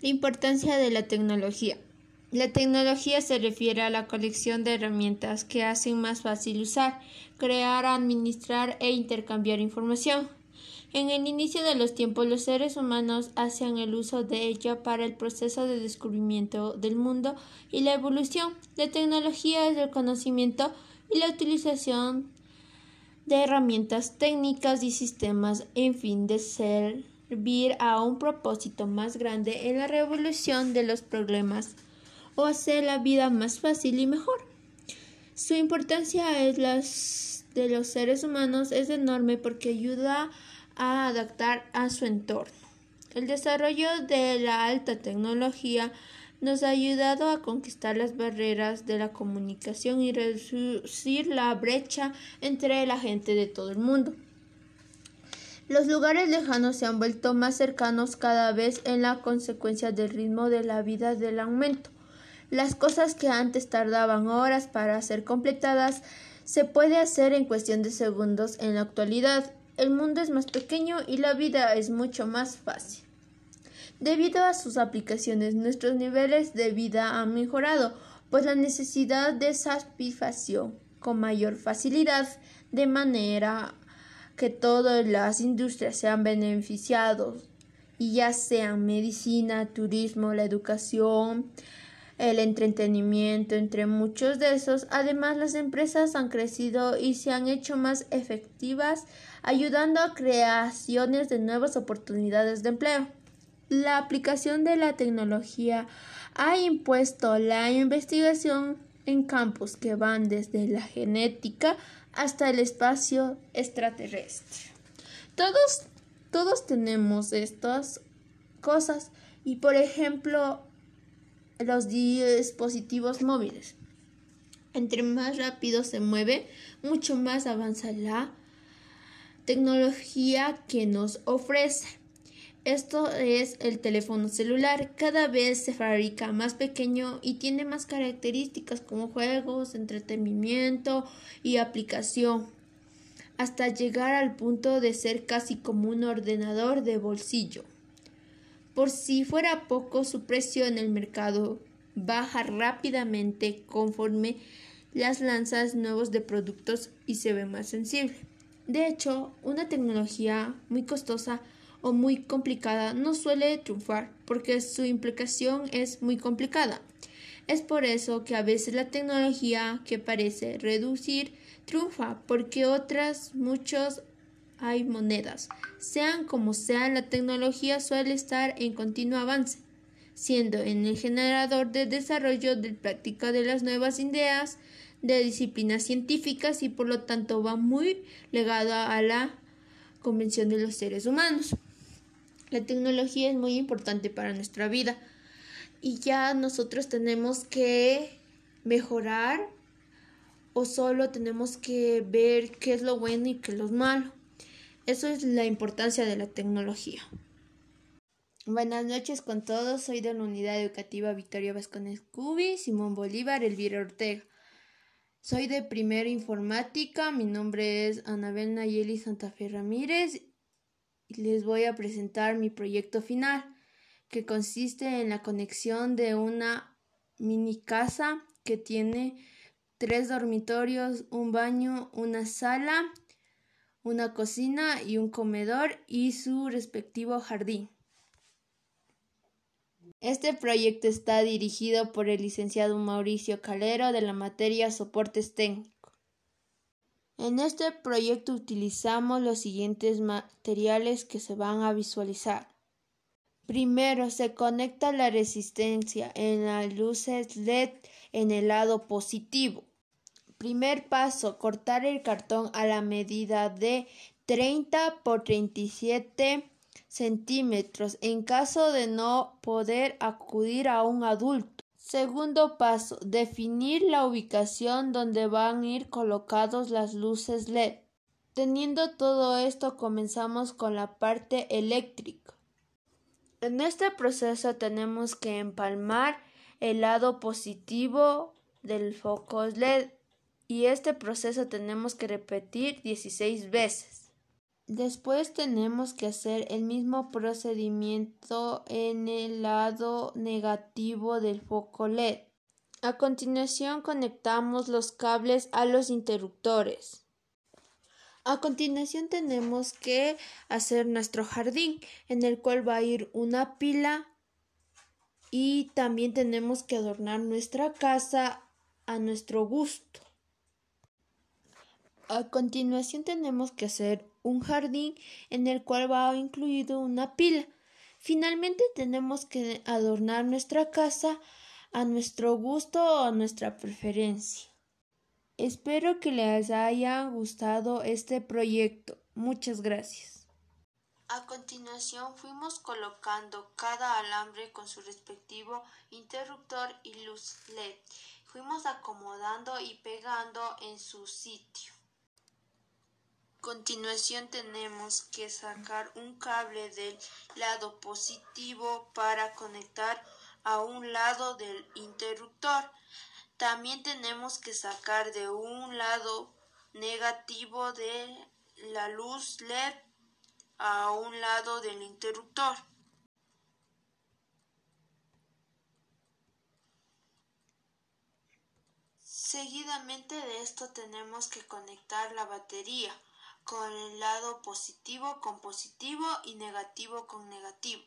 La importancia de la tecnología. La tecnología se refiere a la colección de herramientas que hacen más fácil usar, crear, administrar e intercambiar información. En el inicio de los tiempos los seres humanos hacían el uso de ella para el proceso de descubrimiento del mundo y la evolución. La tecnología es el conocimiento y la utilización de herramientas técnicas y sistemas en fin de servir a un propósito más grande en la revolución de los problemas o hacer la vida más fácil y mejor. Su importancia es las de los seres humanos es enorme porque ayuda a adaptar a su entorno. El desarrollo de la alta tecnología nos ha ayudado a conquistar las barreras de la comunicación y reducir la brecha entre la gente de todo el mundo. Los lugares lejanos se han vuelto más cercanos cada vez en la consecuencia del ritmo de la vida del aumento. Las cosas que antes tardaban horas para ser completadas se puede hacer en cuestión de segundos en la actualidad. El mundo es más pequeño y la vida es mucho más fácil. Debido a sus aplicaciones, nuestros niveles de vida han mejorado, pues la necesidad de satisfacción con mayor facilidad, de manera que todas las industrias sean beneficiados, y ya sean medicina, turismo, la educación, el entretenimiento, entre muchos de esos. Además, las empresas han crecido y se han hecho más efectivas, ayudando a creaciones de nuevas oportunidades de empleo. La aplicación de la tecnología ha impuesto la investigación en campos que van desde la genética hasta el espacio extraterrestre. Todos, todos tenemos estas cosas y por ejemplo los dispositivos móviles. Entre más rápido se mueve, mucho más avanza la tecnología que nos ofrece. Esto es el teléfono celular. Cada vez se fabrica más pequeño y tiene más características como juegos, entretenimiento y aplicación, hasta llegar al punto de ser casi como un ordenador de bolsillo. Por si fuera poco, su precio en el mercado baja rápidamente conforme las lanzas nuevos de productos y se ve más sensible. De hecho, una tecnología muy costosa o muy complicada no suele triunfar porque su implicación es muy complicada. Es por eso que a veces la tecnología que parece reducir triunfa porque otras muchos hay monedas. Sean como sean, la tecnología suele estar en continuo avance, siendo en el generador de desarrollo de práctica de las nuevas ideas, de disciplinas científicas y por lo tanto va muy legada a la convención de los seres humanos. La tecnología es muy importante para nuestra vida y ya nosotros tenemos que mejorar o solo tenemos que ver qué es lo bueno y qué es lo malo. Eso es la importancia de la tecnología. Buenas noches con todos. Soy de la Unidad Educativa Victoria Vascones Cubi, Simón Bolívar, Elvira Ortega. Soy de Primera Informática. Mi nombre es Anabel Nayeli Santa Fe Ramírez les voy a presentar mi proyecto final, que consiste en la conexión de una mini casa que tiene tres dormitorios, un baño, una sala una cocina y un comedor y su respectivo jardín. Este proyecto está dirigido por el licenciado Mauricio Calero de la materia Soportes Técnicos. En este proyecto utilizamos los siguientes materiales que se van a visualizar. Primero, se conecta la resistencia en las luces LED en el lado positivo. Primer paso, cortar el cartón a la medida de 30 por 37 centímetros en caso de no poder acudir a un adulto. Segundo paso, definir la ubicación donde van a ir colocados las luces LED. Teniendo todo esto, comenzamos con la parte eléctrica. En este proceso tenemos que empalmar el lado positivo del foco LED y este proceso tenemos que repetir 16 veces. Después tenemos que hacer el mismo procedimiento en el lado negativo del foco LED. A continuación conectamos los cables a los interruptores. A continuación tenemos que hacer nuestro jardín en el cual va a ir una pila y también tenemos que adornar nuestra casa a nuestro gusto. A continuación tenemos que hacer un jardín en el cual va incluido una pila. Finalmente tenemos que adornar nuestra casa a nuestro gusto o a nuestra preferencia. Espero que les haya gustado este proyecto. Muchas gracias. A continuación fuimos colocando cada alambre con su respectivo interruptor y luz LED. Fuimos acomodando y pegando en su sitio continuación tenemos que sacar un cable del lado positivo para conectar a un lado del interruptor. También tenemos que sacar de un lado negativo de la luz LED a un lado del interruptor. Seguidamente de esto tenemos que conectar la batería con el lado positivo con positivo y negativo con negativo.